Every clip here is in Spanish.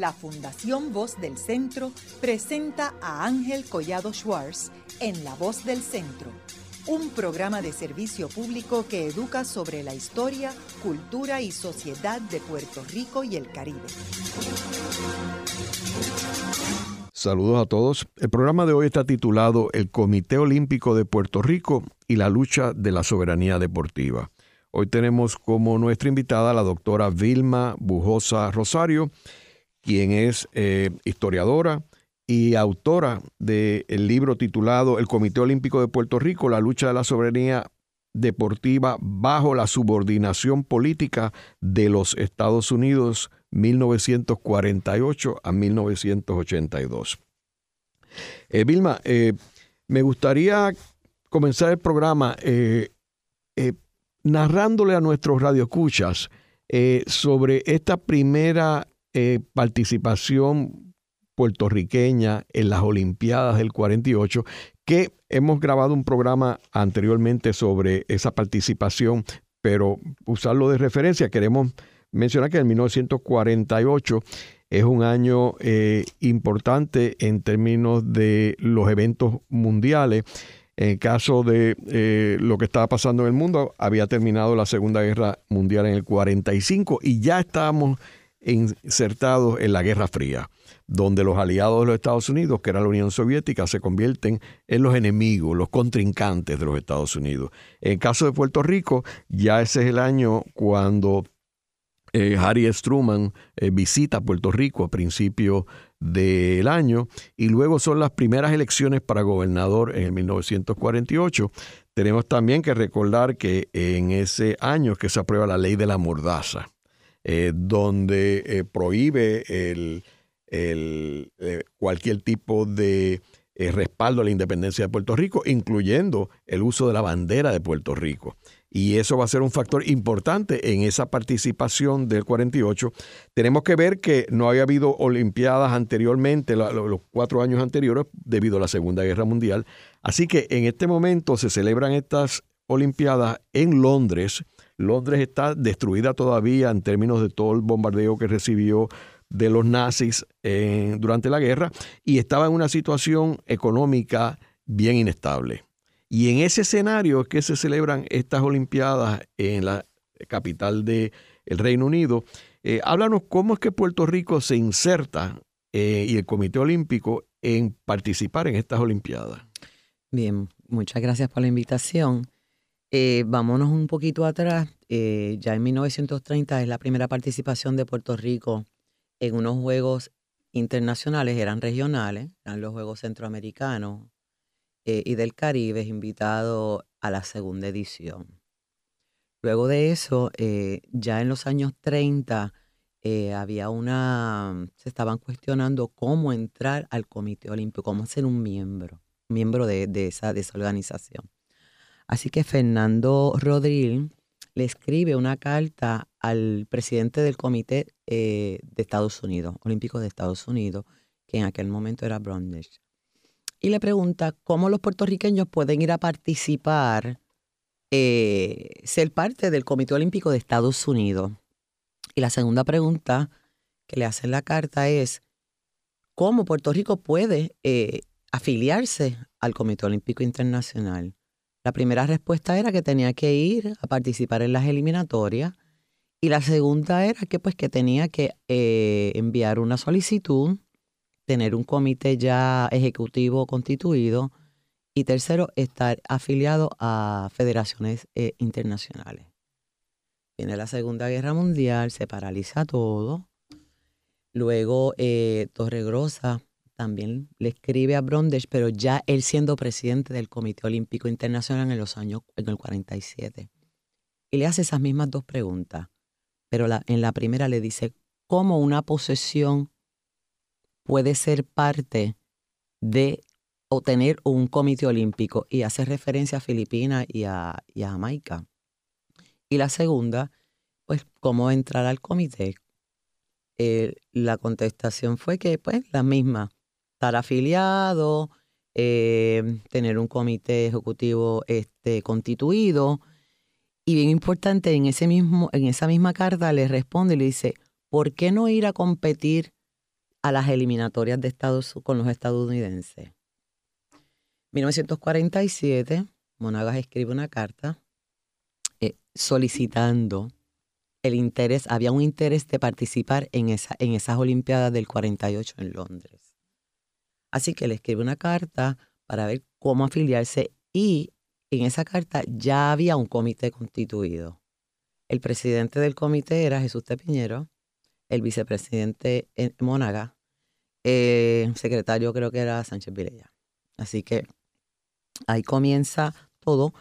la Fundación Voz del Centro presenta a Ángel Collado Schwartz en La Voz del Centro, un programa de servicio público que educa sobre la historia, cultura y sociedad de Puerto Rico y el Caribe. Saludos a todos. El programa de hoy está titulado El Comité Olímpico de Puerto Rico y la lucha de la soberanía deportiva. Hoy tenemos como nuestra invitada a la doctora Vilma Bujosa Rosario, quien es eh, historiadora y autora del libro titulado El Comité Olímpico de Puerto Rico, la lucha de la soberanía deportiva bajo la subordinación política de los Estados Unidos 1948 a 1982. Eh, Vilma, eh, me gustaría comenzar el programa narrándole a nuestros radioescuchas sobre esta primera eh, participación puertorriqueña en las Olimpiadas del 48, que hemos grabado un programa anteriormente sobre esa participación, pero usarlo de referencia, queremos mencionar que en 1948 es un año eh, importante en términos de los eventos mundiales. En el caso de eh, lo que estaba pasando en el mundo, había terminado la Segunda Guerra Mundial en el 45 y ya estábamos insertados en la Guerra Fría, donde los aliados de los Estados Unidos, que era la Unión Soviética, se convierten en los enemigos, los contrincantes de los Estados Unidos. En el caso de Puerto Rico, ya ese es el año cuando eh, Harry Truman eh, visita Puerto Rico a principios del año y luego son las primeras elecciones para gobernador en el 1948. Tenemos también que recordar que en ese año que se aprueba la ley de la mordaza. Eh, donde eh, prohíbe el, eh, cualquier tipo de respaldo a la independencia de Puerto Rico, incluyendo el uso de la bandera de Puerto Rico. Y eso va a ser un factor importante en esa participación del 48. Tenemos que ver que no había habido Olimpiadas anteriormente, los cuatro años anteriores, debido a la Segunda Guerra Mundial. Así que en este momento se celebran estas Olimpiadas en Londres, Londres está destruida todavía en términos de todo el bombardeo que recibió de los nazis eh, durante la guerra y estaba en una situación económica bien inestable. Y en ese escenario es que se celebran estas Olimpiadas en la capital del Reino Unido. Eh, háblanos cómo es que Puerto Rico se inserta eh, y el Comité Olímpico en participar en estas Olimpiadas. Bien, muchas gracias por la invitación. Eh, vámonos un poquito atrás. Eh, ya en 1930 es la primera participación de Puerto Rico en unos Juegos internacionales, eran regionales, eran los Juegos Centroamericanos eh, y del Caribe, invitado a la segunda edición. Luego de eso, ya en los años 30, había una, se estaban cuestionando cómo entrar al Comité Olímpico, cómo ser un miembro, miembro de, esa, de esa organización. Así que Fernando Rodríguez le escribe una carta al presidente del Comité eh, de Estados Unidos, Olímpico de Estados Unidos, que en aquel momento era Brundage, y le pregunta cómo los puertorriqueños pueden ir a participar, eh, ser parte del Comité Olímpico de Estados Unidos. Y la segunda pregunta que le hace en la carta es, ¿cómo Puerto Rico puede eh, afiliarse al Comité Olímpico Internacional? La primera respuesta era que tenía que ir a participar en las eliminatorias y la segunda era que pues que tenía que eh, enviar una solicitud, tener un comité ya ejecutivo constituido y tercero, estar afiliado a federaciones eh, internacionales. Viene la Segunda Guerra Mundial, se paraliza todo. Luego eh, Torregrosa también le escribe a Brundage, pero ya él siendo presidente del Comité Olímpico Internacional en los años, en el 47. Y le hace esas mismas dos preguntas, pero en la primera le dice, ¿cómo una posesión puede ser parte de o tener un comité olímpico? Y hace referencia a Filipinas y a, Jamaica. Y la segunda, pues, ¿cómo entrar al comité? Eh, la contestación fue que, pues, la misma estar afiliado, eh, tener un comité ejecutivo este, constituido. Y bien importante, en, ese mismo, en esa misma carta le responde y le dice, ¿por qué no ir a competir a las eliminatorias de Estados con los estadounidenses. 1947, Monagas escribe una carta eh, solicitando el interés, había un interés de participar en, esa, en esas Olimpiadas del 48 en Londres. Así que le escribe una carta para ver cómo afiliarse y en esa carta ya había un comité constituido. El presidente del comité era Jesús Tepiñero, el vicepresidente Mónaga, el secretario creo que era Sánchez Vilella. Así que ahí comienza todo.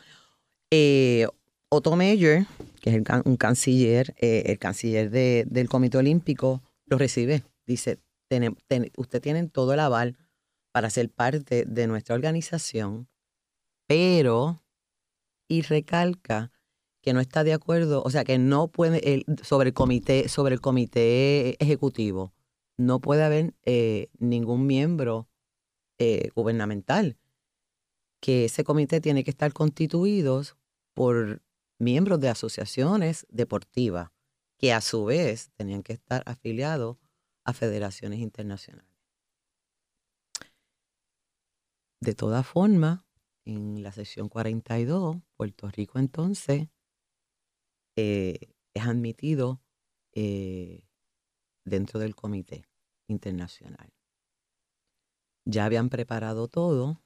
Eh, Otto Meyer, que es un canciller, eh, el canciller del Comité Olímpico, lo recibe. Dice, usted tiene todo el aval para ser parte de nuestra organización, pero, y recalca que no está de acuerdo, o sea, que no puede, sobre el comité, sobre el comité ejecutivo, no puede haber eh, ningún miembro eh, gubernamental, que ese comité tiene que estar constituido por miembros de asociaciones deportivas, que a su vez tenían que estar afiliados a federaciones internacionales. De todas formas, en la sección 42, Puerto Rico entonces eh, es admitido eh, dentro del comité internacional. Ya habían preparado todo.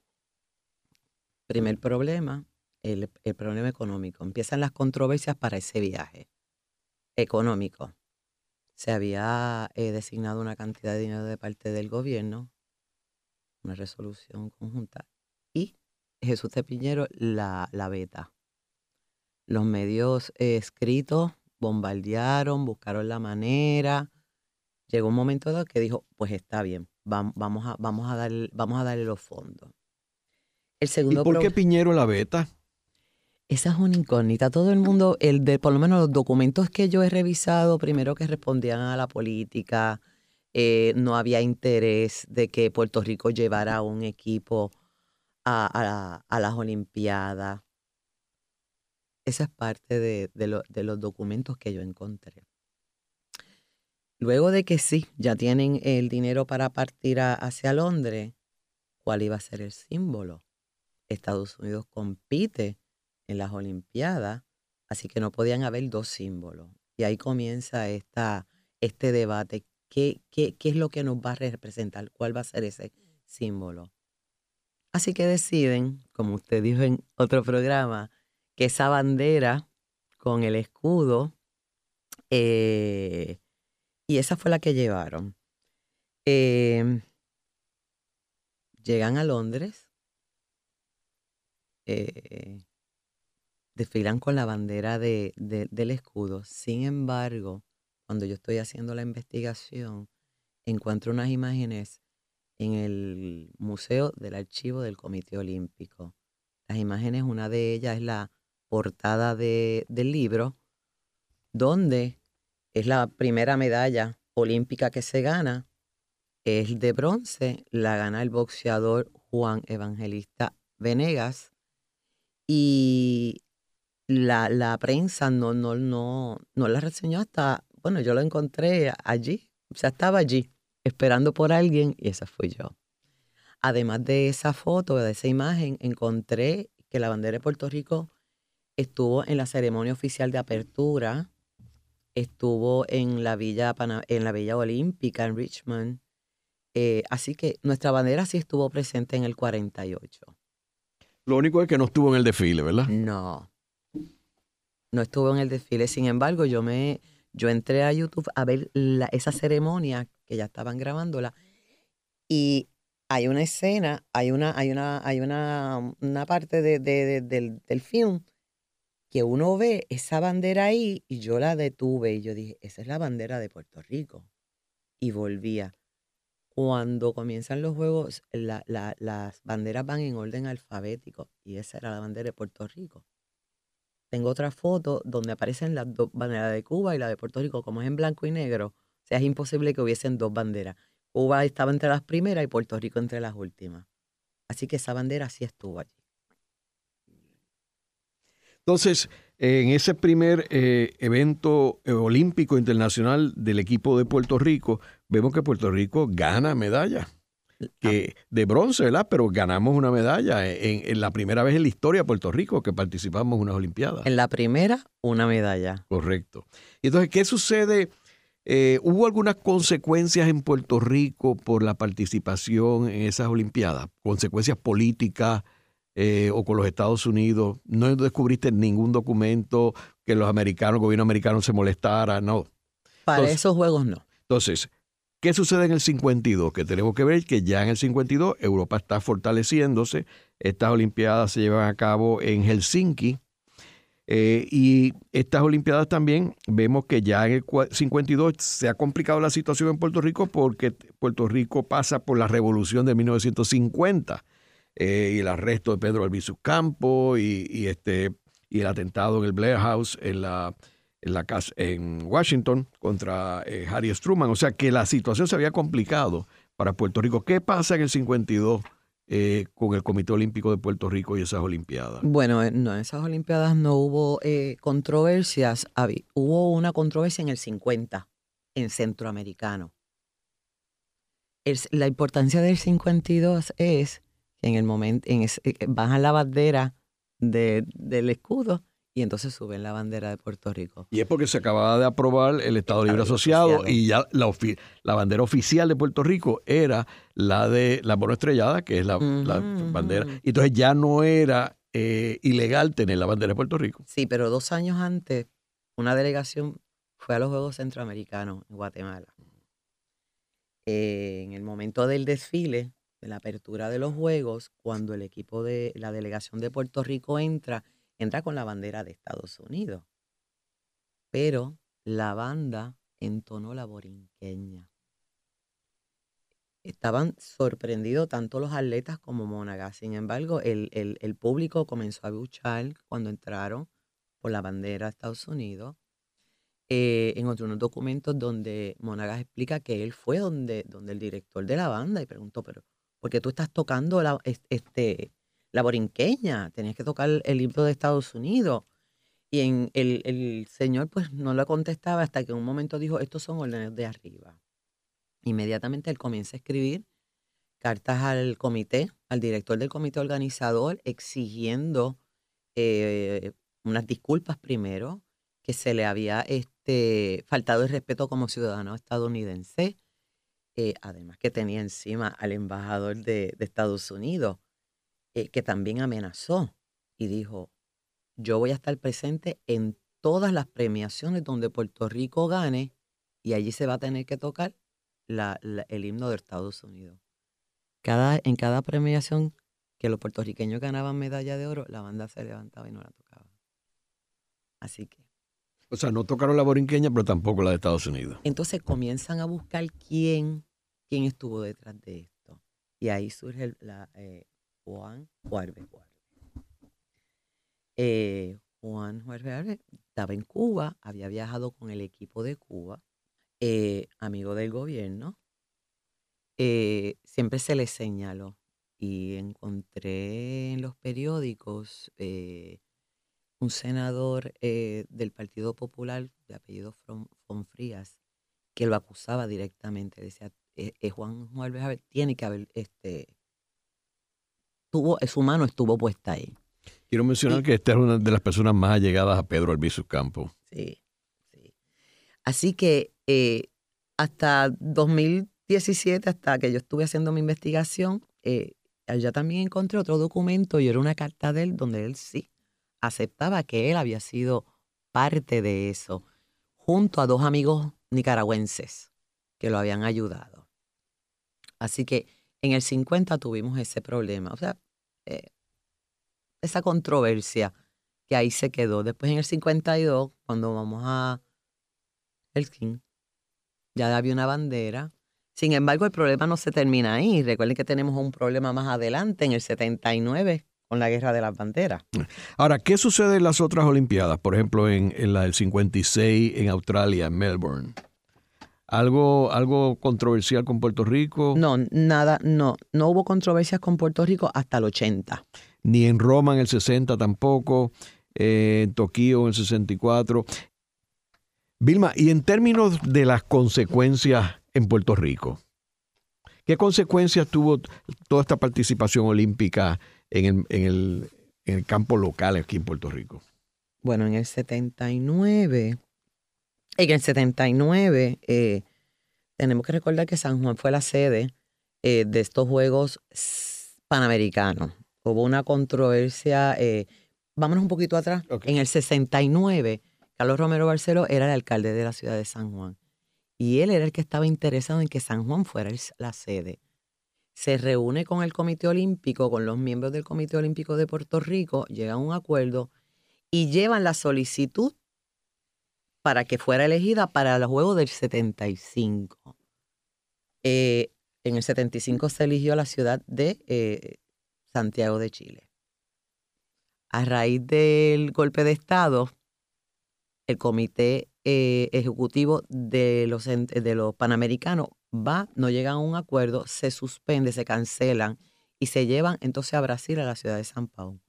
Primer problema, el, problema económico. Empiezan las controversias para ese viaje económico. Se había eh, designado una cantidad de dinero de parte del gobierno una resolución conjunta. Y Jesús de Piñero la, la beta. Los medios escritos bombardearon, buscaron la manera. Llegó un momento dado que dijo, pues está bien, vamos a, vamos a, darle, vamos a darle los fondos. El segundo ¿Y por qué Piñero la beta? Esa es una incógnita. Todo el mundo, el de, por lo menos los documentos que yo he revisado, primero que respondían a la política, eh, no había interés de que Puerto Rico llevara un equipo a, las Olimpiadas. Esa es parte de, los documentos que yo encontré. Luego de que sí, ya tienen el dinero para partir hacia Londres, ¿cuál iba a ser el símbolo? Estados Unidos compite en las Olimpiadas, así que no podían haber dos símbolos. Y ahí comienza esta, este debate. ¿Qué, qué, qué es lo que nos va a representar? ¿Cuál va a ser ese símbolo? Así que deciden, como usted dijo en otro programa, que esa bandera con el escudo, eh, y esa fue la que llevaron. Em, llegan a Londres, eh, desfilan con la bandera de, del escudo. Sin embargo, cuando yo estoy haciendo la investigación, encuentro unas imágenes en el Museo del Archivo del Comité Olímpico. Las imágenes, una de ellas es la portada del libro, donde es la primera medalla olímpica que se gana, es de bronce, la gana el boxeador Juan Evangelista Venegas. Y la, la prensa no, no, no, no la reseñó hasta bueno, yo lo encontré allí, o sea, estaba allí esperando por alguien y esa fui yo. Además de esa foto, de esa imagen, encontré que la bandera de Puerto Rico estuvo en la ceremonia oficial de apertura, estuvo en la Villa, en la Villa Olímpica en Richmond. Eh, así que nuestra bandera sí estuvo presente en el 48. Lo único es que no estuvo en el desfile, ¿verdad? No. No estuvo en el desfile. Sin embargo, yo me, yo entré a YouTube a ver esa ceremonia que ya estaban grabándola y hay una escena, hay una, hay una, hay una, una parte de, del, del film que uno ve esa bandera ahí y yo la detuve y yo dije, esa es la bandera de Puerto Rico. Y volvía. Cuando comienzan los juegos, las banderas van en orden alfabético y esa era la bandera de Puerto Rico. Tengo otra foto donde aparecen las dos banderas de Cuba y la de Puerto Rico, como es en blanco y negro. O sea, es imposible que hubiesen dos banderas. Cuba estaba entre las primeras y Puerto Rico entre las últimas. Así que esa bandera sí estuvo allí. Entonces, en ese primer eh, evento eh, olímpico internacional del equipo de Puerto Rico, vemos que Puerto Rico gana medalla. Que de bronce, ¿verdad? Pero ganamos una medalla en, la primera vez en la historia de Puerto Rico que participamos en unas Olimpiadas. En la primera, una medalla. Correcto. Y entonces, ¿qué sucede? Eh, ¿Hubo algunas consecuencias en Puerto Rico por la participación en esas Olimpiadas? ¿Consecuencias políticas eh, o con los Estados Unidos? ¿No descubriste ningún documento que los americanos, el gobierno americano se molestara? No. Para esos juegos no. Entonces, ¿qué sucede en el 52? Que tenemos que ver que ya en el 52 Europa está fortaleciéndose. Estas Olimpiadas se llevan a cabo en Helsinki eh, y estas Olimpiadas también vemos que ya en el 52 se ha complicado la situación en Puerto Rico porque Puerto Rico pasa por la revolución de 1950 eh, y el arresto de Pedro Albizu Campo y, este, y el atentado en el Blair House en la, en la casa en Washington contra eh, Harry Truman. O sea que la situación se había complicado para Puerto Rico. ¿Qué pasa en el 52 eh, con el Comité Olímpico de Puerto Rico y esas Olimpiadas? Bueno, eh, no, en esas Olimpiadas no hubo controversias. hubo una controversia en el 50, en Centroamericano. la importancia del 52 es que en el momento, en bajan la bandera del escudo y entonces suben la bandera de Puerto Rico. Y es porque se acababa de aprobar el Estado Libre Asociado, y ya la, la, bandera oficial de Puerto Rico era la de la bono estrellada, que es la, bandera. Y entonces ya no era eh, ilegal tener la bandera de Puerto Rico. Sí, pero dos años antes, una delegación fue a los Juegos Centroamericanos en Guatemala. Eh, en el momento del desfile, de la apertura de los Juegos, cuando el equipo de la delegación de Puerto Rico entra, entra con la bandera de Estados Unidos. Pero la banda entonó la borinqueña. Estaban sorprendidos tanto los atletas como Monagas. Sin embargo, el, el, público comenzó a luchar cuando entraron por la bandera de Estados Unidos. Eh, en otros documentos donde Monagas explica que él fue donde, donde el director de la banda y preguntó, pero ¿por qué tú estás tocando la, este, la borinqueña, tenías que tocar el libro de Estados Unidos. Y en el, señor pues no lo contestaba hasta que en un momento dijo, estos son órdenes de arriba. Inmediatamente él comienza a escribir cartas al comité, al director del comité organizador, exigiendo eh, unas disculpas primero, que se le había este, faltado el respeto como ciudadano estadounidense, eh, además que tenía encima al embajador de Estados Unidos. Eh, que también amenazó y dijo, yo voy a estar presente en todas las premiaciones donde Puerto Rico gane y allí se va a tener que tocar el himno de Estados Unidos. Cada, en cada premiación que los puertorriqueños ganaban medalla de oro, la banda se levantaba y no la tocaba. Así que. O sea, no tocaron la borinqueña, pero tampoco la de Estados Unidos. Entonces comienzan a buscar quién, quién estuvo detrás de esto. Y ahí surge la, eh, Juan Juárez eh, Juan Juárez estaba en Cuba, había viajado con el equipo de Cuba, eh, amigo del gobierno. Eh, siempre se le señaló y encontré en los periódicos un senador del Partido Popular de apellido Fonfrías que lo acusaba directamente. Decía, Juan Juárez tiene que haber este, su mano estuvo puesta ahí. Quiero mencionar que esta es una de las personas más allegadas a Pedro Albizu Campo. Sí, sí. Así que eh, hasta 2017, hasta que yo estuve haciendo mi investigación, eh, allá también encontré otro documento y era una carta de él donde él sí aceptaba que él había sido parte de eso, junto a dos amigos nicaragüenses que lo habían ayudado. Así que en el 50 tuvimos ese problema. O sea, eh, esa controversia que ahí se quedó. Después en el 52, cuando vamos a Helsinki, ya había una bandera. Sin embargo, el problema no se termina ahí. Recuerden que tenemos un problema más adelante, en el 79, con la guerra de las banderas. Ahora, ¿qué sucede en las otras Olimpiadas? Por ejemplo, en, en la del 56 en Australia, en Melbourne. ¿Algo, ¿Algo controversial con Puerto Rico? No, nada, no. No hubo controversias con Puerto Rico hasta el 80. Ni en Roma en el 60 tampoco. en Tokio en el 64. Vilma, y en términos de las consecuencias en Puerto Rico, ¿qué consecuencias tuvo toda esta participación olímpica en el, campo local aquí en Puerto Rico? Bueno, en el 79, en el 79, eh, tenemos que recordar que San Juan fue la sede eh, de estos Juegos Panamericanos. Hubo una controversia, eh, vámonos un poquito atrás, en el 69, Carlos Romero Barceló era el alcalde de la ciudad de San Juan y él era el que estaba interesado en que San Juan fuera la sede. Se reúne con el Comité Olímpico, con los miembros del Comité Olímpico de Puerto Rico, llegan a un acuerdo y llevan la solicitud para que fuera elegida para los Juegos del 75. Eh, en el 75 se eligió la ciudad de eh, Santiago de Chile. A raíz del golpe de Estado, el Comité eh, Ejecutivo de los, de los Panamericanos va, no llegan a un acuerdo, se suspende, se cancelan y se llevan entonces a Brasil, a la ciudad de San Paulo.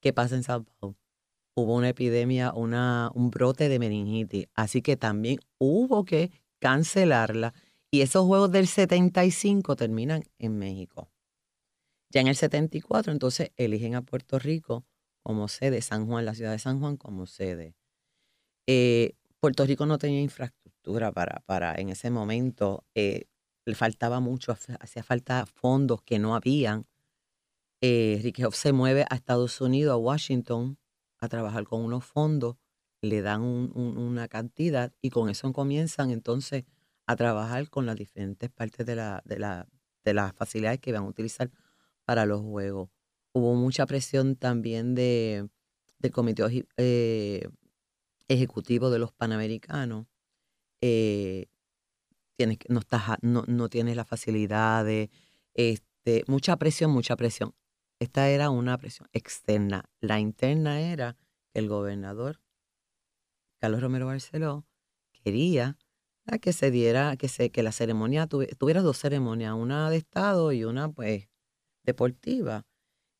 ¿Qué pasa en San Paulo? Hubo una epidemia, un brote de meningitis, así que también hubo que cancelarla y esos juegos del 75 terminan en México. Ya en el 74 entonces eligen a Puerto Rico como sede, San Juan, la ciudad de San Juan como sede. Eh, Puerto Rico no tenía infraestructura para, para en ese momento, eh, le faltaba mucho, hacía falta fondos que no habían. Eh, se mueve a Estados Unidos, a Washington, a trabajar con unos fondos, le dan una cantidad y con eso comienzan entonces a trabajar con las diferentes partes de, la, de, la, de las facilidades que van a utilizar para los juegos. Hubo mucha presión también de, del comité eh, ejecutivo de los Panamericanos. Eh, tienes, no, estás, no, no tienes las facilidades, este, mucha presión, mucha presión. Esta era una presión externa. La interna era el gobernador Carlos Romero Barceló quería que se diera, que se, que la ceremonia tuviera dos ceremonias, una de Estado y una pues deportiva.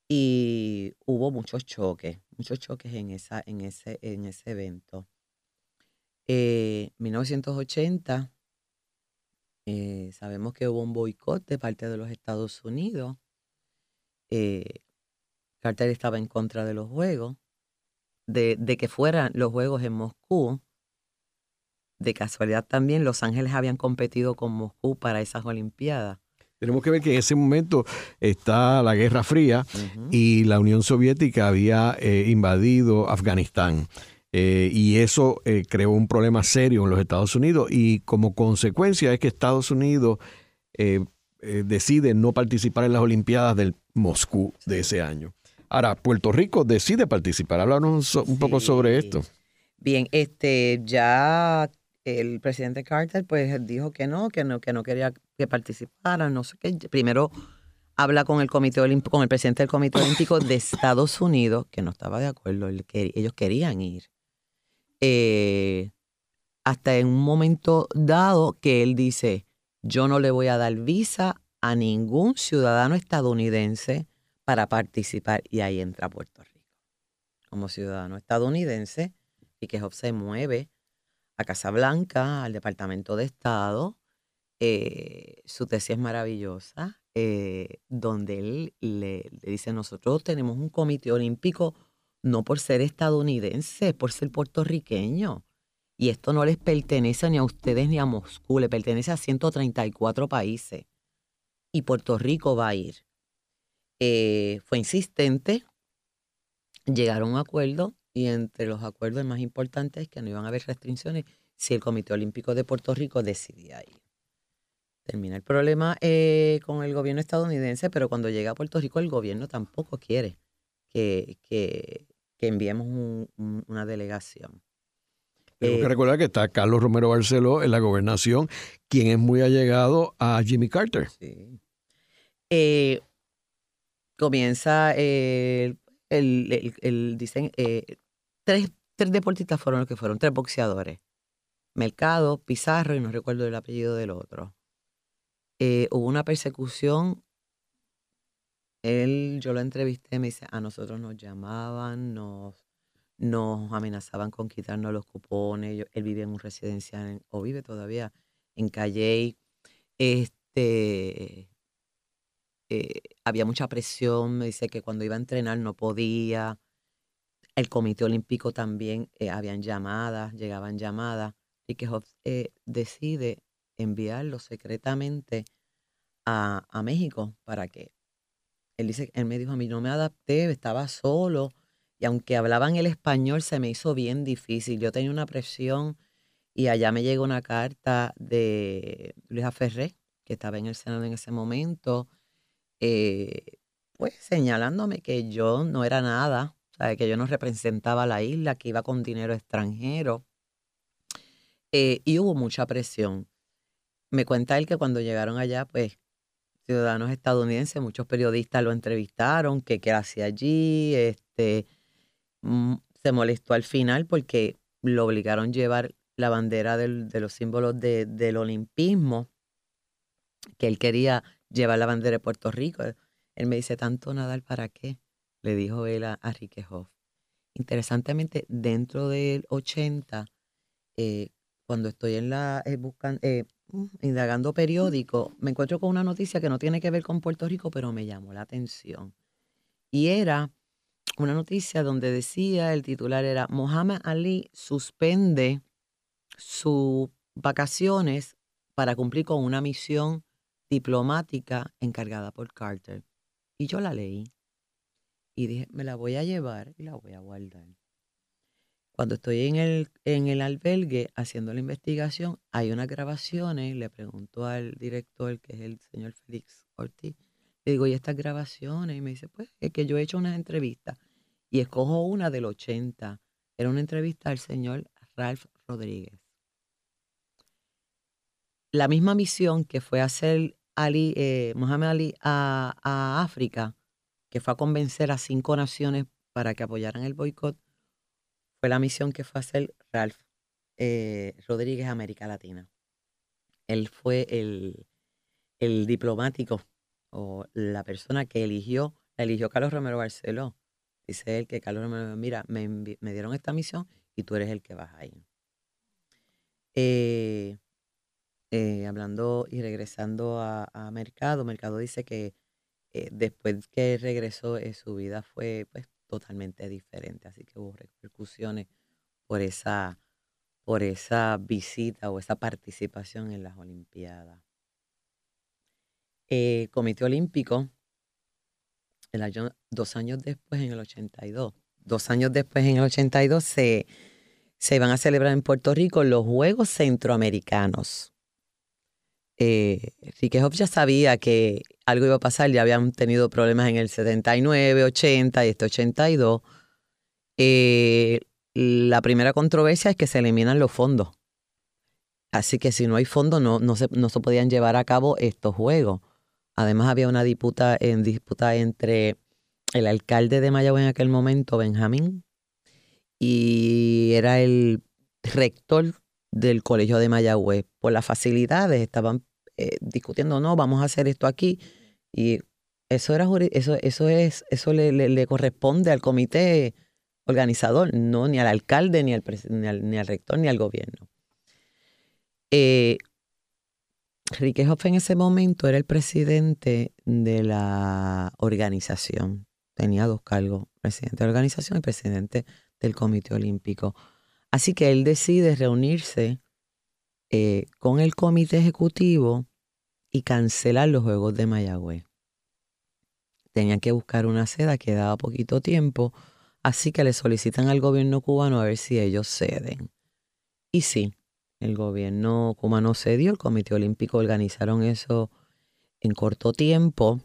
Y hubo muchos choques, muchos choques en, esa, en, ese, en ese evento. En eh, 1980 eh, sabemos que hubo un boicot de parte de los Estados Unidos eh, Carter estaba en contra de los juegos, de, que fueran los juegos en Moscú. De casualidad también Los Ángeles habían competido con Moscú para esas Olimpiadas. Tenemos que ver que en ese momento está la Guerra Fría y la Unión Soviética había eh, invadido Afganistán. Eh, y eso eh, creó un problema serio en los Estados Unidos y como consecuencia es que Estados Unidos decide no participar en las Olimpiadas del Moscú de ese año. Ahora, Puerto Rico decide participar. Háblanos un, poco sobre esto. Bien, este, ya el presidente Carter pues dijo que no, que no, que no quería que participaran, no sé qué. Primero habla con el Comité con el presidente del Comité Olímpico de Estados Unidos, que no estaba de acuerdo, ellos querían ir. Eh, hasta en un momento dado que él dice, yo no le voy a dar visa a ningún ciudadano estadounidense para participar y ahí entra Puerto Rico. Como ciudadano estadounidense, y que se mueve a Casablanca, al Departamento de Estado. Eh, su tesis es maravillosa, eh, donde él le, le, dice, nosotros tenemos un comité olímpico no por ser estadounidense, por ser puertorriqueño. Y esto no les pertenece ni a ustedes ni a Moscú, le pertenece a 134 países y Puerto Rico va a ir. Eh, fue insistente, llegaron a un acuerdo y entre los acuerdos más importantes es que no iban a haber restricciones si el Comité Olímpico de Puerto Rico decidía ir. Termina el problema eh, con el gobierno estadounidense, pero cuando llega a Puerto Rico el gobierno tampoco quiere que, que, enviemos una delegación. Tengo que eh, recordar que está Carlos Romero Barceló en la gobernación, quien es muy allegado a Jimmy Carter. Sí. Eh, comienza el, el, dicen, eh, tres, tres deportistas fueron los que fueron, tres boxeadores. Mercado, Pizarro y no recuerdo el apellido del otro. Eh, hubo una persecución. Él, yo lo entrevisté, me dice, a nosotros nos llamaban, nos, nos amenazaban con quitarnos los cupones. él vive en un residencial, o vive todavía en Calle. Este, eh, había mucha presión, me dice que cuando iba a entrenar no podía. El Comité Olímpico también eh, habían llamadas, llegaban llamadas, y que eh, decide enviarlo secretamente a, a, México para que él dice, él me dijo a mí no me adapté, estaba solo y aunque hablaban el español se me hizo bien difícil. Yo tenía una presión y allá me llegó una carta de Luisa Ferré, que estaba en el Senado en ese momento, eh, pues señalándome que yo no era nada, que yo no representaba la isla, que iba con dinero extranjero. Eh, y hubo mucha presión. Me cuenta él que cuando llegaron allá, pues ciudadanos estadounidenses, muchos periodistas lo entrevistaron, que qué hacía allí, este, mm, se molestó al final porque lo obligaron a llevar la bandera de los símbolos del olimpismo, que él quería llevar la bandera de Puerto Rico. Él me dice, ¿tanto nadar para qué? Le dijo él a, a Hoff. Interesantemente, dentro del 80, eh, cuando estoy en la eh, eh, indagando periódico, me encuentro con una noticia que no tiene que ver con Puerto Rico, pero me llamó la atención. Y era una noticia donde decía, el titular era, Mohamed Ali suspende sus vacaciones para cumplir con una misión diplomática encargada por Carter. Y yo la leí y dije, me la voy a llevar y la voy a guardar. Cuando estoy en el, en el albergue haciendo la investigación, hay unas grabaciones, le pregunto al director, que es el señor Félix Ortiz, le digo, ¿y estas grabaciones? Y me dice, pues es que yo he hecho unas entrevistas y escojo una del 80. Era una entrevista al señor Ralph Rodríguez. La misma misión que fue hacer Ali, eh, Mohamed Ali a, África, que fue a convencer a cinco naciones para que apoyaran el boicot, fue la misión que fue a hacer Ralph eh, Rodríguez América Latina. Él fue el, el, diplomático o la persona que eligió, la eligió Carlos Romero Barceló. Dice él que Carlos Romero, mira, me, me dieron esta misión y tú eres el que vas ahí. Eh, eh, hablando y regresando a, Mercado, Mercado dice que eh, después que regresó, eh, su vida fue pues totalmente diferente, así que hubo repercusiones por esa, por esa visita o esa participación en las Olimpiadas. Comité Olímpico, dos años después, en el 82, dos años después, en el 82, se, se van a celebrar en Puerto Rico los Juegos Centroamericanos eh, ya sabía que algo iba a pasar, ya habían tenido problemas en el 79, 80 y este 82. Eh, la primera controversia es que se eliminan los fondos. Así que si no hay fondos, no, no, se, no se podían llevar a cabo estos juegos. Además, había una disputa, en, disputa entre el alcalde de Mayagüez en aquel momento, Benjamín, y era el rector del Colegio de Mayagüez. Por las facilidades estaban eh, discutiendo, no, vamos a hacer esto aquí. Y eso era eso, eso es, eso le, le, corresponde al comité organizador, no ni al alcalde, ni al, ni al, ni al rector, ni al gobierno. Eh, Hoff en ese momento era el presidente de la organización. Tenía dos cargos, presidente de la organización y presidente del Comité Olímpico. Así que él decide reunirse eh, con el comité ejecutivo y cancelar los Juegos de Mayagüez. Tenían que buscar una seda, quedaba poquito tiempo, así que le solicitan al gobierno cubano a ver si ellos ceden. Y sí, el gobierno cubano cedió, el Comité Olímpico organizaron eso en corto tiempo,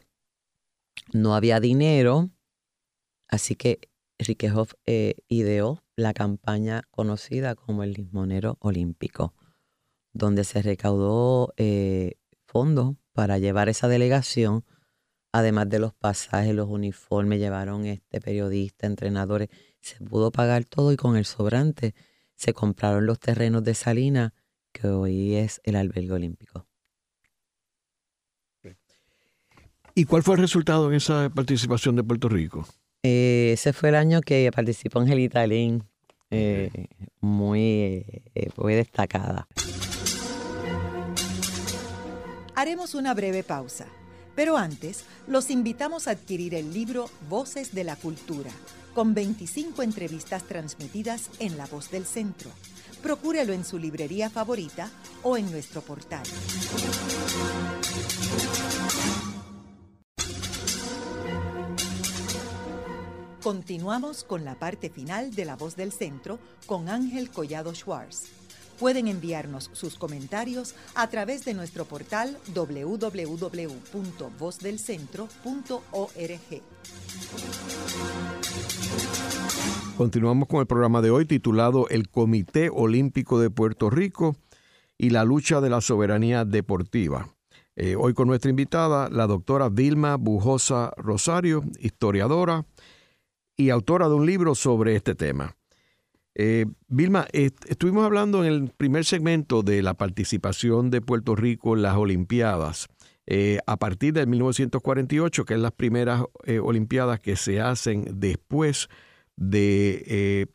no había dinero, así que Enrique eh, ideó la campaña conocida como el Lismonero Olímpico, donde se recaudó eh, fondos para llevar esa delegación, además de los pasajes, los uniformes, llevaron este periodista, entrenadores, se pudo pagar todo y con el sobrante se compraron los terrenos de Salina, que hoy es el albergue olímpico. ¿Y cuál fue el resultado en esa participación de Puerto Rico? Eh, ese fue el año que participó Angelita Lin, eh, muy, muy destacada. Haremos una breve pausa, pero antes los invitamos a adquirir el libro Voces de la Cultura, con 25 entrevistas transmitidas en La Voz del Centro. Procúrelo en su librería favorita o en nuestro portal. Continuamos con la parte final de La Voz del Centro con Ángel Collado Schwartz. Pueden enviarnos sus comentarios a través de nuestro portal www.vozdelcentro.org. Continuamos con el programa de hoy titulado El Comité Olímpico de Puerto Rico y la lucha de la soberanía deportiva. Eh, hoy con nuestra invitada, la doctora Vilma Bujosa Rosario, historiadora, y autora de un libro sobre este tema. Eh, Vilma, estuvimos hablando en el primer segmento de la participación de Puerto Rico en las Olimpiadas. Eh, a partir de 1948, que es las primeras eh, Olimpiadas que se hacen después de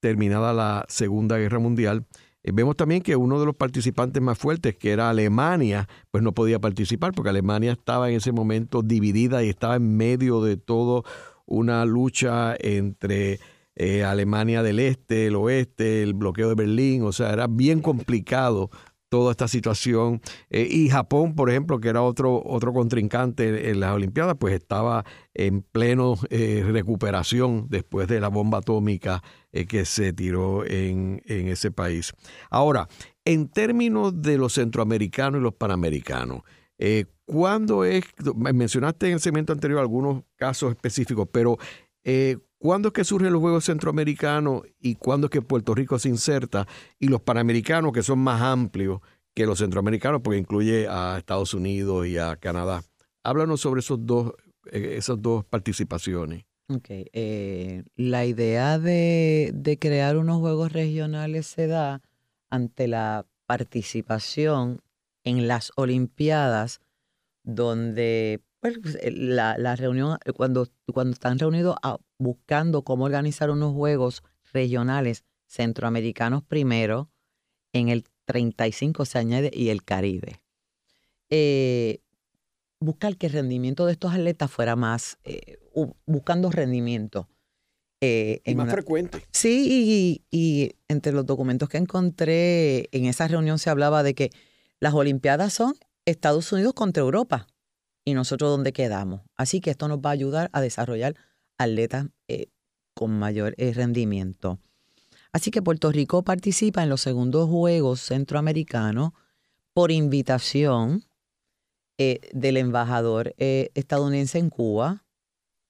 terminada la Segunda Guerra Mundial, vemos también que uno de los participantes más fuertes, que era Alemania, pues no podía participar porque Alemania estaba en ese momento dividida y estaba en medio de todo una lucha entre eh, Alemania del Este, el Oeste, el bloqueo de Berlín, o sea, era bien complicado toda esta situación. Eh, y Japón, por ejemplo, que era otro, otro contrincante en las Olimpiadas, pues estaba en pleno eh, recuperación después de la bomba atómica que se tiró en, en, ese país. Ahora, en términos de los centroamericanos y los panamericanos, ¿Cuándo es, mencionaste en el segmento anterior algunos casos específicos, pero eh, ¿cuándo es que surgen los Juegos Centroamericanos y cuándo es que Puerto Rico se inserta? Y los Panamericanos, que son más amplios que los centroamericanos, porque incluye a Estados Unidos y a Canadá. Háblanos sobre esos dos, eh, esas dos participaciones. Ok, eh, la idea de, de crear unos Juegos regionales se da ante la participación en las Olimpiadas donde pues, eh, la, la, reunión, eh, cuando, cuando están reunidos ah, buscando cómo organizar unos juegos regionales centroamericanos primero, en el 35 se añade y el Caribe. Eh, buscar que el rendimiento de estos atletas fuera más, eh, buscando rendimiento. y más frecuente. Sí, y, y, entre los documentos que encontré en esa reunión se hablaba de que las Olimpiadas son Estados Unidos contra Europa y nosotros dónde quedamos. Así que esto nos va a ayudar a desarrollar atletas eh, con mayor eh, rendimiento. Así que Puerto Rico participa en los segundos Juegos Centroamericanos por invitación eh, del embajador estadounidense en Cuba.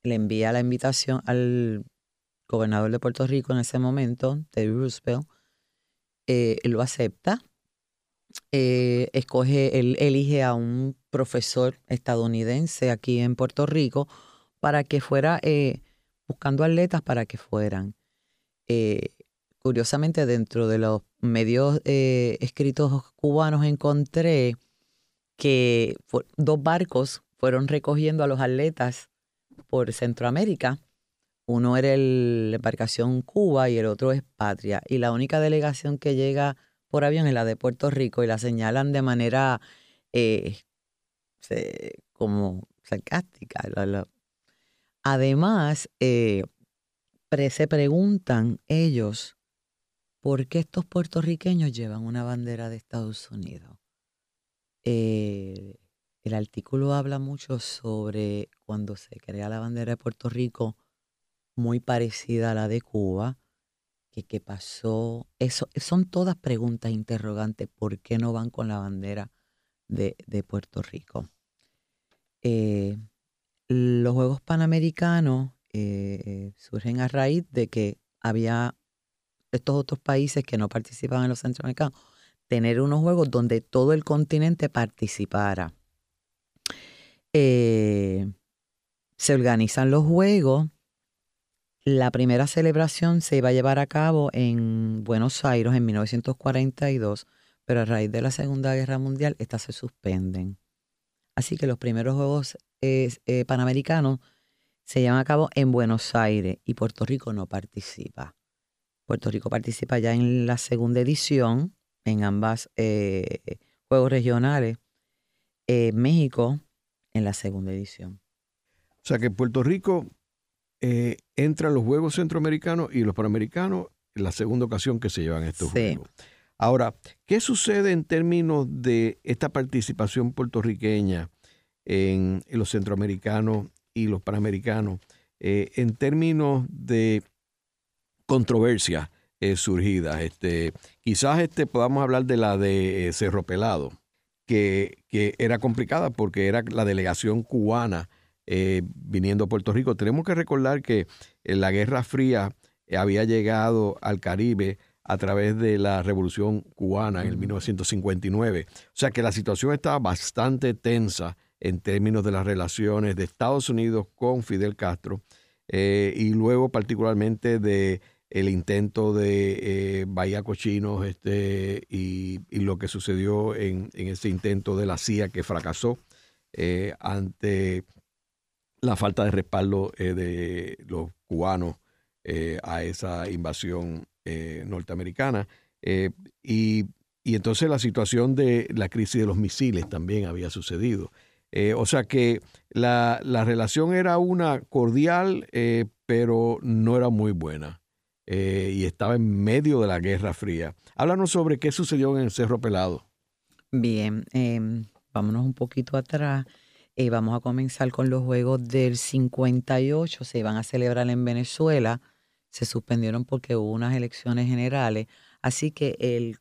Le envía la invitación al gobernador de Puerto Rico en ese momento, Teddy Roosevelt. él lo acepta eh, escoge, él elige a un profesor estadounidense aquí en Puerto Rico para que fuera eh, buscando atletas para que fueran. Eh, curiosamente, dentro de los medios escritos cubanos encontré que dos barcos fueron recogiendo a los atletas por Centroamérica. Uno era el, la embarcación Cuba y el otro es Patria. Y la única delegación que llega por avión en la de Puerto Rico y la señalan de manera eh, como sarcástica. Además, eh, se preguntan ellos por qué estos puertorriqueños llevan una bandera de Estados Unidos. Eh, el artículo habla mucho sobre cuando se crea la bandera de Puerto Rico, muy parecida a la de Cuba, qué pasó. Eso, son todas preguntas interrogantes. ¿Por qué no van con la bandera de, Puerto Rico? Eh, los Juegos Panamericanos eh, surgen a raíz de que había estos otros países que no participaban en los centroamericanos, tener unos juegos donde todo el continente participara. Eh, se organizan los juegos la primera celebración se iba a llevar a cabo en Buenos Aires en 1942, pero a raíz de la Segunda Guerra Mundial estas se suspenden. Así que los primeros Juegos eh, Panamericanos se llevan a cabo en Buenos Aires y Puerto Rico no participa. Puerto Rico participa ya en la segunda edición, en ambas eh, Juegos Regionales. Eh, México en la segunda edición. O sea que Puerto Rico eh, entra en los Juegos Centroamericanos y los Panamericanos en la segunda ocasión que se llevan estos Juegos. Ahora, ¿qué sucede en términos de esta participación puertorriqueña en, los centroamericanos y los panamericanos eh, en términos de controversias eh, surgidas? Este, quizás este, podamos hablar de la de Cerro Pelado, que, que, era complicada porque era la delegación cubana eh, viniendo a Puerto Rico. Tenemos que recordar que la Guerra Fría había llegado al Caribe a través de la Revolución Cubana en el 1959. O sea que la situación estaba bastante tensa en términos de las relaciones de Estados Unidos con Fidel Castro eh, y luego particularmente de el intento de eh, Bahía Cochinos este, y, lo que sucedió en, ese intento de la CIA que fracasó eh, ante la falta de respaldo de los cubanos a esa invasión norteamericana. y, y entonces la situación de la crisis de los misiles también había sucedido. Eh, o sea que la, relación era una cordial, eh, pero no era muy buena. Eh, y estaba en medio de la Guerra Fría. Háblanos sobre qué sucedió en el Cerro Pelado. Bien, em, vámonos un poquito atrás. Vamos a comenzar con los Juegos del 58. Se iban a celebrar en Venezuela. Se suspendieron porque hubo unas elecciones generales. Así que el,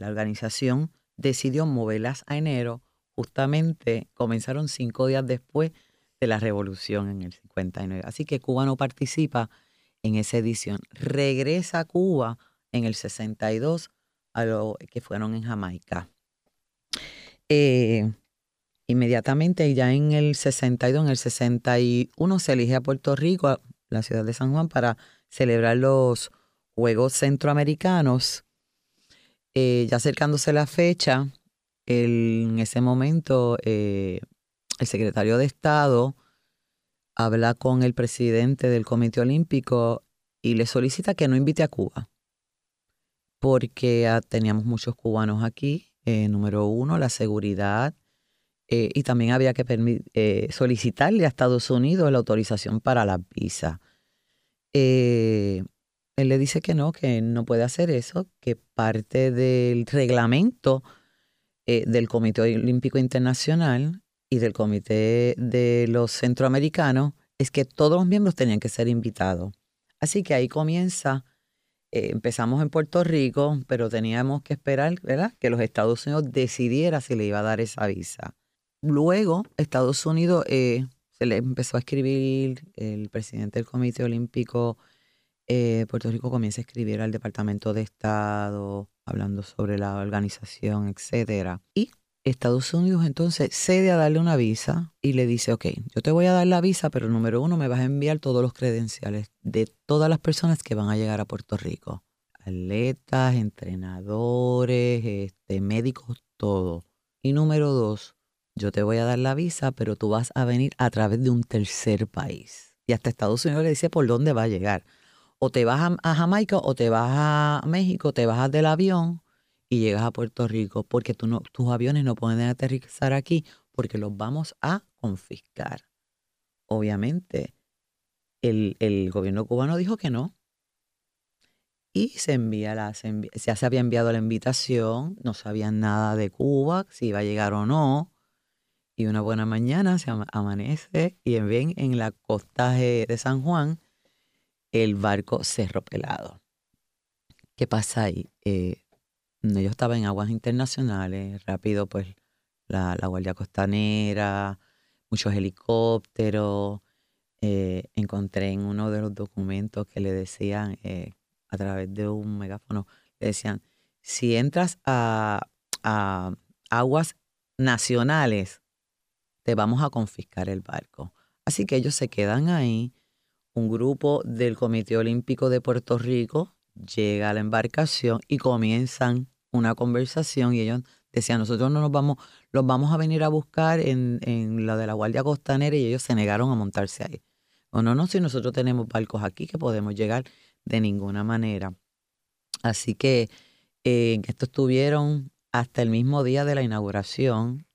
la organización decidió moverlas a enero justamente comenzaron cinco días después de la revolución en el 59. Así que Cuba no participa en esa edición. Regresa a Cuba en el 62 a lo que fueron en Jamaica. Eh, inmediatamente, ya en el 62, en el 61, se elige a Puerto Rico, la ciudad de San Juan, para celebrar los Juegos Centroamericanos. Eh, ya acercándose la fecha, en ese momento, eh, el secretario de Estado habla con el presidente del Comité Olímpico y le solicita que no invite a Cuba, porque ah, teníamos muchos cubanos aquí. Eh, número uno, la seguridad. Eh, y también había que solicitarle a Estados Unidos la autorización para la visa. él le dice que no, que no puede hacer eso, que parte del reglamento eh, del Comité Olímpico Internacional y del Comité de los Centroamericanos es que todos los miembros tenían que ser invitados. Así que ahí comienza, eh, empezamos en Puerto Rico, pero teníamos que esperar, ¿verdad? Que los Estados Unidos decidiera si le iba a dar esa visa. Luego, Estados Unidos eh, se le empezó a escribir, el presidente del Comité Olímpico eh, Puerto Rico comienza a escribir al Departamento de Estado, hablando sobre la organización, etcétera. Y Estados Unidos entonces cede a darle una visa y le dice, ok, yo te voy a dar la visa, pero número uno, me vas a enviar todos los credenciales de todas las personas que van a llegar a Puerto Rico. Atletas, entrenadores, este, médicos, todo. Y número dos, yo te voy a dar la visa, pero tú vas a venir a través de un tercer país. Y hasta Estados Unidos le dice por dónde va a llegar o te vas a, Jamaica o te vas a México, te bajas del avión y llegas a Puerto Rico, porque tú no, tus aviones no pueden aterrizar aquí porque los vamos a confiscar. Obviamente, el, gobierno cubano dijo que no. Y se envía la, ya se había enviado la invitación, no sabían nada de Cuba, si iba a llegar o no. Y una buena mañana se amanece y ven en la costa de San Juan el barco Cerro Pelado. ¿Qué pasa ahí? Eh, yo estaba en aguas internacionales, rápido pues la, Guardia Costanera, muchos helicópteros. Eh, encontré en uno de los documentos que le decían eh, a través de un megáfono, le decían, si entras a aguas nacionales, te vamos a confiscar el barco. Así que ellos se quedan ahí un grupo del Comité Olímpico de Puerto Rico llega a la embarcación y comienzan una conversación y ellos Decían, nosotros no nos vamos, los vamos a venir a buscar en, en la de la Guardia Costanera y ellos se negaron a montarse ahí. O no, no, si nosotros tenemos barcos aquí que podemos llegar de ninguna manera. Así que eh, esto estuvieron hasta el mismo día de la inauguración.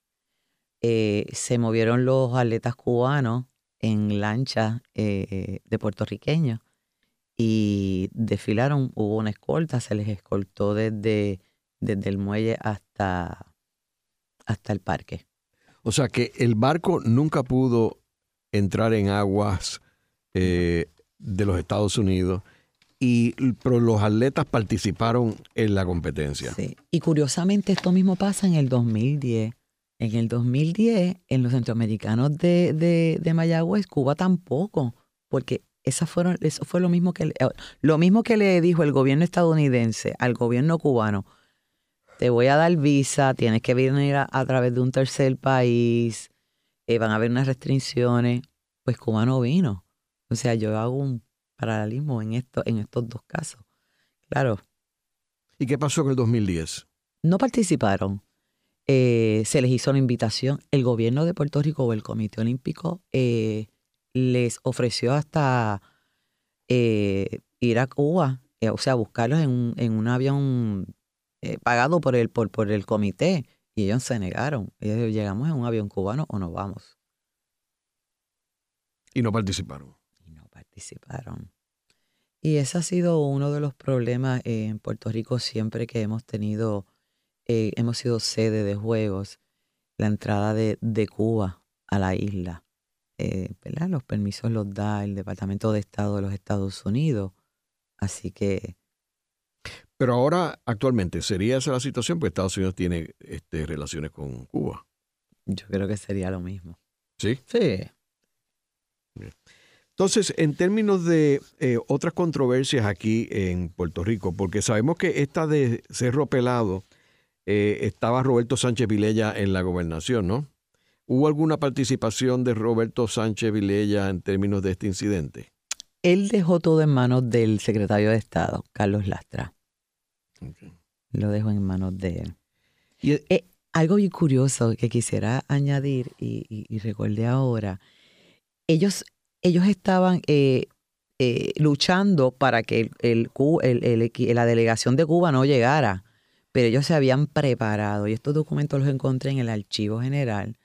Eh, se movieron los atletas cubanos en lancha eh, de puertorriqueños y desfilaron, hubo una escolta, se les escoltó desde, desde el muelle hasta, hasta el parque. O sea que el barco nunca pudo entrar en aguas eh, de los Estados Unidos, y, pero los atletas participaron en la competencia. Sí. Y curiosamente esto mismo pasa en el 2010. En el 2010, en los centroamericanos de, de, de Mayagüez, Cuba tampoco, porque fueron, eso fue lo mismo que lo mismo que le dijo el gobierno estadounidense al gobierno cubano. Te voy a dar visa, tienes que venir a, a través de un tercer país, eh, van a haber unas restricciones. Pues Cuba no vino. O sea, yo hago un paralelismo en, esto, en estos dos casos. Claro. ¿Y qué pasó en el 2010? No participaron. Eh, se les hizo la invitación. El gobierno de Puerto Rico o el Comité Olímpico eh, les ofreció hasta eh, ir a Cuba, o sea, buscarlos en un, en un avión pagado por el, por, por el comité. Y ellos se negaron. Ellos llegamos en un avión cubano o nos vamos. Y no participaron. Y no participaron. Y ese ha sido uno de los problemas en Puerto Rico siempre que hemos tenido, eh, hemos sido sede de juegos, la entrada de, de Cuba a la isla. Eh, ¿verdad? Los permisos los da el Departamento de Estado de los Estados Unidos. Así que Pero ahora, actualmente, ¿sería esa la situación? Porque Estados Unidos tiene este, relaciones con Cuba. yo creo que sería lo mismo. ¿Sí? Sí. Entonces, en términos de eh, otras controversias aquí en Puerto Rico, porque sabemos que esta de Cerro Pelado eh, estaba Roberto Sánchez Vilella en la gobernación, ¿no? ¿Hubo alguna participación de Roberto Sánchez Vilella en términos de este incidente? Él dejó todo en manos del secretario de Estado, Carlos Lastra. Lo dejó en manos de él. Y, Eh, algo bien curioso que quisiera añadir y, y- y recordé ahora, ellos, ellos estaban eh, eh, luchando para que el, el la delegación de Cuba no llegara, pero ellos se habían preparado y estos documentos los encontré en el archivo general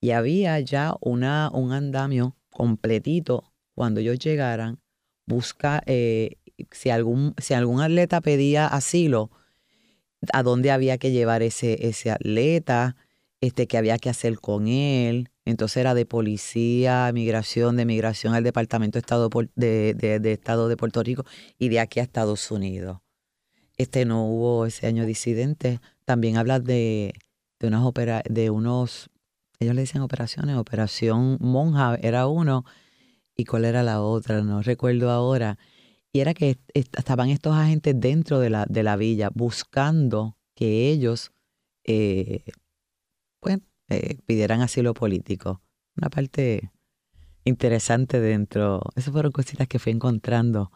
y había ya una, un andamio completito cuando ellos llegaran, busca eh, si algún, si algún atleta pedía asilo, a dónde había que llevar ese, ese atleta, este, qué había que hacer con él. Entonces era de policía, migración, de migración al Departamento de Estado, de- de Estado de Puerto Rico y de aquí a Estados Unidos. Este no hubo ese año disidente. También habla de, de unas opera, de unos, ellos le dicen operaciones, Operación Monja era uno, y cuál era la otra, no recuerdo ahora. Y era que est- estaban estos agentes dentro de la, de la villa buscando que ellos eh, pues, eh, pidieran asilo político. Una parte interesante dentro. Esas fueron cositas que fui encontrando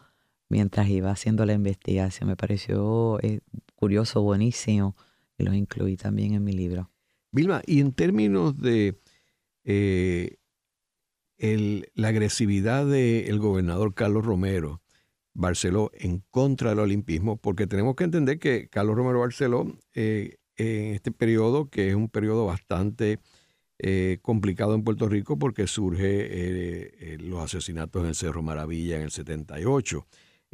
mientras iba haciendo la investigación. Me pareció eh, curioso, buenísimo. Y los incluí también en mi libro. Vilma, y en términos de eh, la agresividad del gobernador Carlos Romero Barceló en contra del olimpismo, porque tenemos que entender que Carlos Romero Barceló, eh, en este periodo, que es un periodo bastante complicado en Puerto Rico, porque surge los asesinatos en Cerro Maravilla en el 78,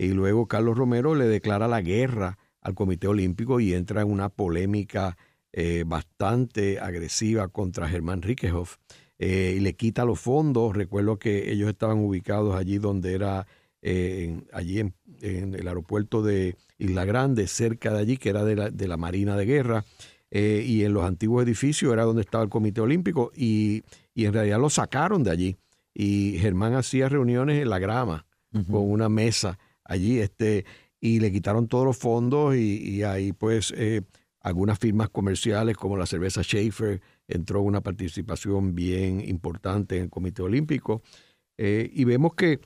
y luego Carlos Romero le declara la guerra al Comité Olímpico y entra en una polémica eh, bastante agresiva contra Germán Riquehoff eh, y le quita los fondos. Recuerdo que ellos estaban ubicados allí donde era, eh, en- allí en, en el aeropuerto de Isla Grande, cerca de allí, que era de la, de la Marina de Guerra, eh, y en los antiguos edificios era donde estaba el Comité Olímpico, y, y en realidad lo sacaron de allí. Y Germán hacía reuniones en la grama con una mesa allí, este, y le quitaron todos los fondos y, ahí pues eh, algunas firmas comerciales como la cerveza Schaefer entró una participación bien importante en el Comité Olímpico Eh, y vemos que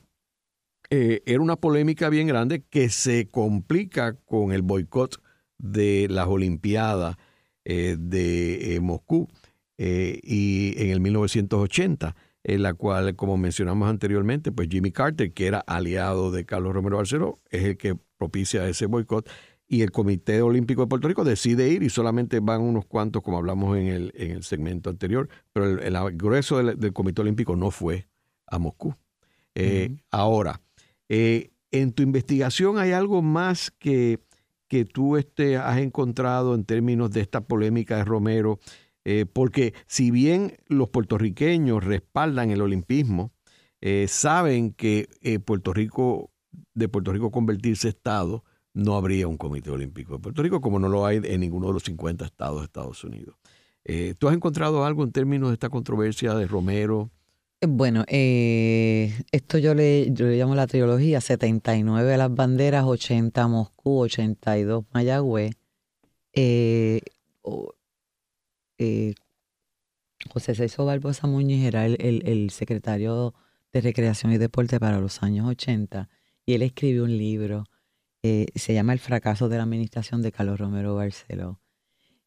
eh, era una polémica bien grande que se complica con el boicot de las Olimpiadas de Moscú y en el 1980 en la cual, como mencionamos anteriormente, pues Jimmy Carter, que era aliado de Carlos Romero Barceló, es el que propicia ese boicot y el Comité Olímpico de Puerto Rico decide ir y solamente van unos cuantos, como hablamos en el, en el segmento anterior, pero el, grueso del, Comité Olímpico no fue a Moscú. Eh, ahora, eh, en tu investigación hay algo más que, que tú este, has encontrado en términos de esta polémica de Romero, eh, porque si bien los puertorriqueños respaldan el olimpismo, saben que Puerto Rico, de Puerto Rico convertirse Estado, no habría un Comité Olímpico de Puerto Rico, como no lo hay en ninguno de los 50 estados de Estados Unidos. Eh, ¿Tú has encontrado algo en términos de esta controversia de Romero? Eh, bueno, eh, esto yo le, llamo la trilogía, 79 las banderas, 80 Moscú, 82 Mayagüez. José César Barbosa Muñiz era el, el, secretario de Recreación y Deporte para los años 80 y él escribió un libro eh, se llama El fracaso de la administración de Carlos Romero Barceló.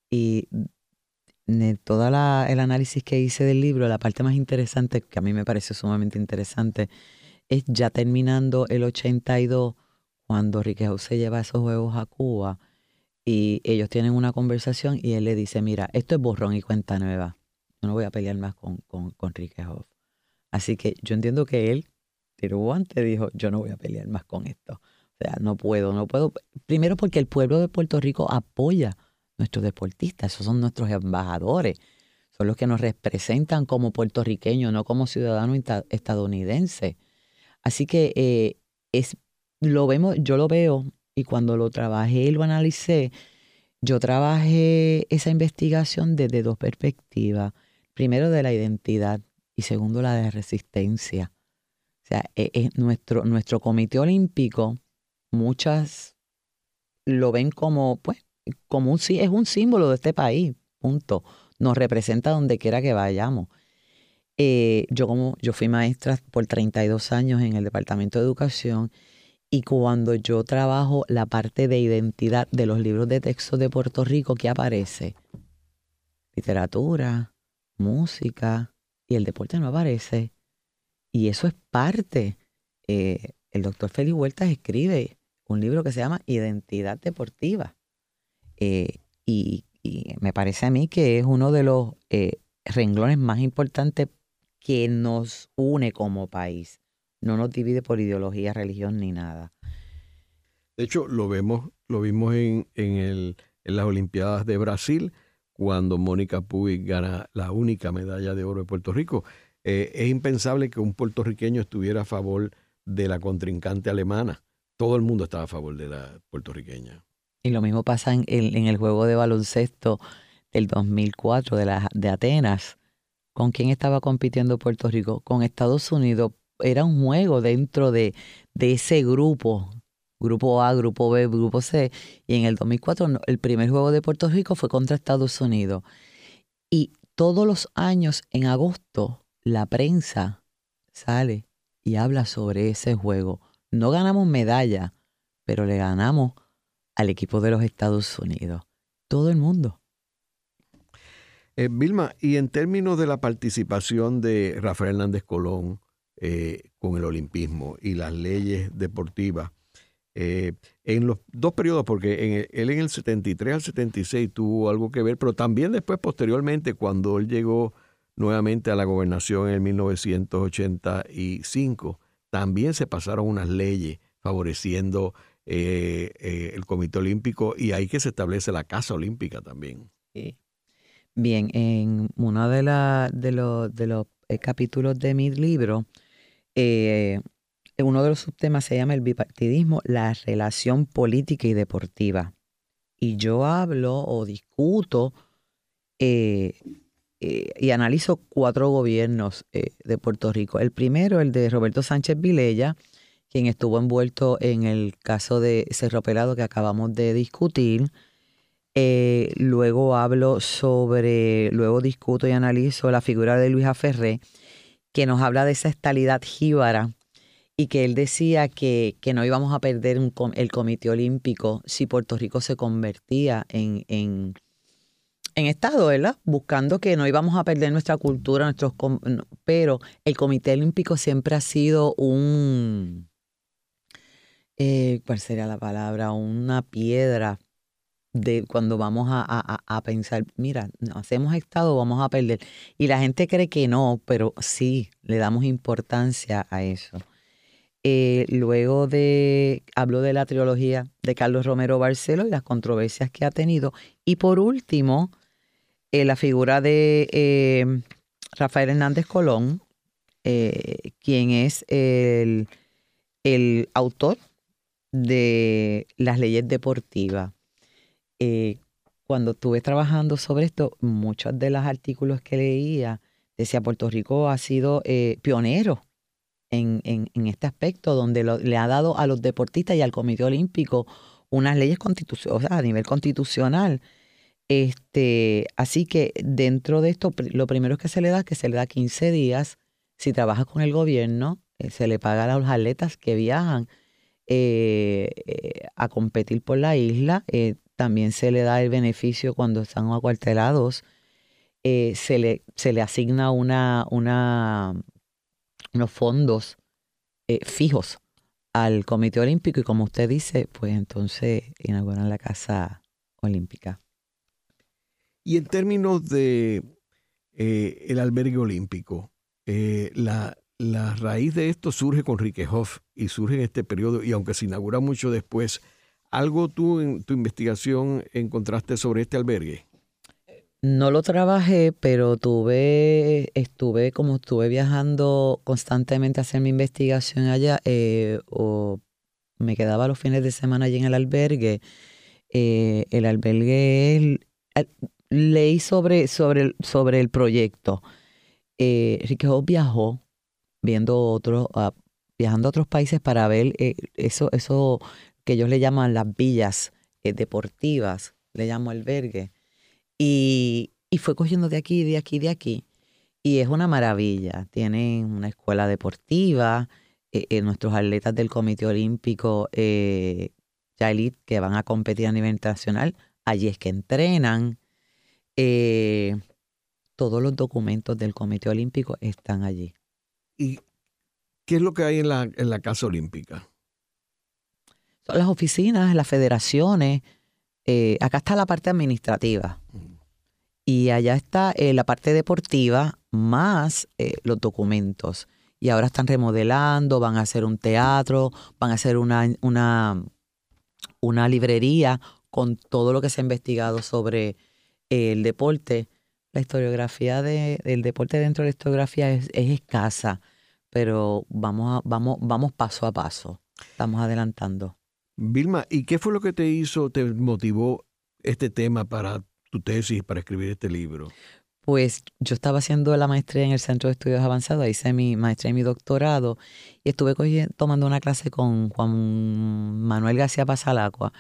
Y de todo el análisis que hice del libro, la parte más interesante, que a mí me parece sumamente interesante, es ya terminando el 82, cuando Riquelme se lleva esos juegos a Cuba y ellos tienen una conversación y él le dice, mira, esto es borrón y cuenta nueva. Yo no voy a pelear más con, con, con Así que yo entiendo que él, pero antes dijo, yo no voy a pelear más con esto. O sea, no puedo, no puedo. Primero porque el pueblo de Puerto Rico apoya nuestros deportistas, esos son nuestros embajadores, son los que nos representan como puertorriqueños, no como ciudadanos estadounidenses. Así que eh, es, lo vemos, yo lo veo y cuando lo trabajé y lo analicé, yo trabajé esa investigación desde dos perspectivas. Primero de la identidad y segundo la de resistencia. O sea, es, e, nuestro, nuestro comité olímpico muchas lo ven como, pues, como un, es un símbolo de este país, punto. Nos representa donde quiera que vayamos. Eh, yo como yo fui maestra por 32 años en el Departamento de Educación y cuando yo trabajo la parte de identidad de los libros de texto de Puerto Rico, ¿qué aparece? Literatura, música y el deporte no aparece. Y eso es parte. Eh, el doctor Félix Huertas escribe un libro que se llama Identidad Deportiva. Eh, y, me parece a mí que es uno de los eh, renglones más importantes que nos une como país. No nos divide por ideología, religión ni nada. De hecho, lo vemos, lo vimos en, en, las Olimpiadas de Brasil, cuando Mónica Puig gana la única medalla de oro de Puerto Rico. Eh, es impensable que un puertorriqueño estuviera a favor de la contrincante alemana todo el mundo estaba a favor de la puertorriqueña. Y lo mismo pasa en, el juego de baloncesto del 2004 de, la, de Atenas. ¿Con quién estaba compitiendo Puerto Rico? Con Estados Unidos. Era un juego dentro de, de ese grupo, grupo A, grupo B, grupo C. Y en el 2004 el primer juego de Puerto Rico fue contra Estados Unidos. Y todos los años en agosto la prensa sale y habla sobre ese juego no ganamos medalla, pero le ganamos al equipo de los Estados Unidos. Todo el mundo. Eh, Vilma, y en términos de la participación de Rafael Hernández Colón eh, con el olimpismo y las leyes deportivas, eh, en los dos periodos, porque él en el 73 al 76 tuvo algo que ver, pero también después, posteriormente, cuando él llegó nuevamente a la gobernación en 1985, también se pasaron unas leyes favoreciendo eh, eh, el Comité Olímpico y ahí que se establece la Casa Olímpica también. Bien, en uno de, de, los, de los eh, capítulos de mi libro, uno de los subtemas se llama el bipartidismo, la relación política y deportiva. Y yo hablo o discuto eh, y analizo cuatro gobiernos eh, de Puerto Rico. El primero, el de Roberto Sánchez Vilella, quien estuvo envuelto en el caso de Cerro Pelado que acabamos de discutir. Eh, luego hablo sobre, luego discuto y analizo la figura de Luis Aferré, que nos habla de esa estalidad jíbara y que él decía que, que no íbamos a perder el Comité Olímpico si Puerto Rico se convertía en, en en estado, ¿verdad? Buscando que no íbamos a perder nuestra cultura, nuestros pero el Comité Olímpico siempre ha sido un eh, ¿cuál sería la palabra? Una piedra de cuando vamos a, pensar, mira, hacemos estado, vamos a perder. Y la gente cree que no, pero sí, le damos importancia a eso. Eh, luego de, hablo de la trilogía de Carlos Romero Barcelo y las controversias que ha tenido. Y por último, eh, la figura de eh, Rafael Hernández Colón, quien es el, el autor de las leyes deportivas. Eh, cuando estuve trabajando sobre esto, muchos de los artículos que leía decía Puerto Rico ha sido eh, pionero en, este aspecto, donde le ha dado a los deportistas y al Comité Olímpico unas leyes constitucionales, a nivel constitucional. Este, así que dentro de esto, lo primero que se le da es que se le da 15 días. Si trabaja con el gobierno, eh, se le paga a los atletas que viajan a competir por la isla. Eh, también se le da el beneficio cuando están acuartelados. se, le, se le asigna una, una, unos fondos fijos al Comité Olímpico y como usted dice, pues entonces inauguran la Casa Olímpica. Y en términos de el albergue olímpico, la, la raíz de esto surge con Hoff y surge en este periodo, y aunque se inaugura mucho después, ¿algo tú en tu investigación encontraste sobre este albergue? No lo trabajé, pero tuve, estuve, como estuve viajando constantemente a hacer mi investigación allá, eh, o me quedaba los fines de semana allí en el albergue. Eh, el albergue, leí sobre, sobre, sobre el proyecto. Eh, Hoff viajó viendo otros, ah, viajando a otros países para ver eh, eso, eso que ellos le llaman las villas eh, deportivas, le llamo albergue. Y, y fue cogiendo de aquí, de aquí, de aquí. Y es una maravilla. Tienen una escuela deportiva, eh, nuestros atletas del Comité Olímpico elite que van a competir a nivel internacional, allí es que entrenan. todos los documentos del Comité Olímpico están allí. ¿Y qué es lo que hay en la, en la Casa Olímpica? Las oficinas, las federaciones. Eh, acá está la parte administrativa. Y allá está eh, la parte deportiva más eh, los documentos. Y ahora están remodelando, van a hacer un teatro, van a hacer una, una, una librería con todo lo que se ha investigado sobre el deporte la historiografía del deporte dentro de la historiografía es, escasa, pero vamos, a, vamos, vamos paso a paso, estamos adelantando. Vilma, ¿y qué fue lo que te hizo, te motivó este tema para tu tesis, para escribir este libro? Pues yo estaba haciendo la maestría en el Centro de Estudios Avanzados, hice mi maestría y mi doctorado y estuve tomando una clase con Juan Manuel García Pasalacua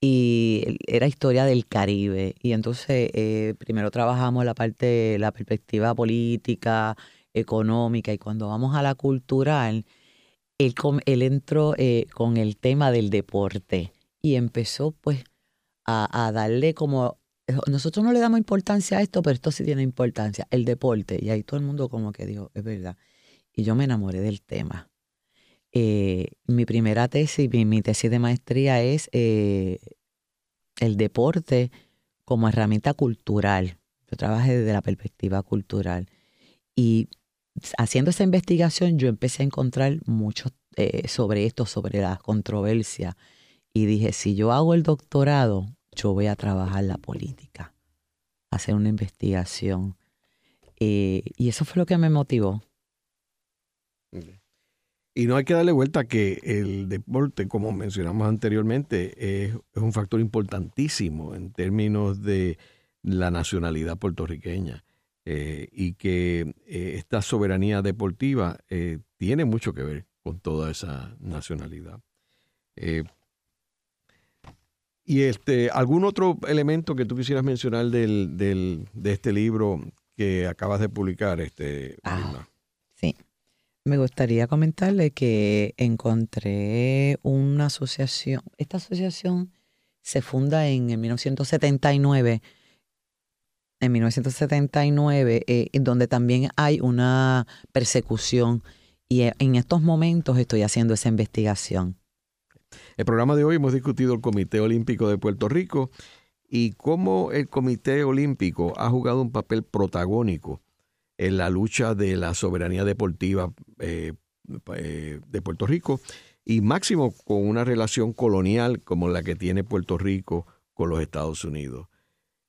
y era historia del Caribe. Y entonces eh, primero trabajamos la parte, la perspectiva política, económica, y cuando vamos a la cultural, él, él entró eh, con el tema del deporte y empezó pues a, darle como, nosotros no le damos importancia a esto, pero esto sí tiene importancia, el deporte. Y ahí todo el mundo como que dijo, es verdad. Y yo me enamoré del tema. Eh, mi primera tesis, mi, tesis de maestría es eh, el deporte como herramienta cultural. Yo trabajé desde la perspectiva cultural. Y haciendo esa investigación yo empecé a encontrar mucho eh, sobre esto, sobre la controversia. Y dije, si yo hago el doctorado, yo voy a trabajar la política, hacer una investigación. y eso fue lo que me motivó. Y no hay que darle vuelta que el deporte, como mencionamos anteriormente, es, un factor importantísimo en términos de la nacionalidad puertorriqueña eh, y que eh, esta soberanía deportiva eh, tiene mucho que ver con toda esa nacionalidad. y este, algún otro elemento que tú quisieras mencionar del, del, de este libro que acabas de publicar, este, ah, sí. Me gustaría comentarle que encontré una asociación. Esta asociación se funda en 1979 en 1979, eh, donde también hay una persecución y eh, en estos momentos estoy haciendo esa investigación. El programa de hoy hemos discutido el Comité Olímpico de Puerto Rico y cómo el Comité Olímpico ha jugado un papel protagónico en la lucha de la soberanía deportiva eh, de Puerto Rico y máximo con una relación colonial como la que tiene Puerto Rico con los Estados Unidos.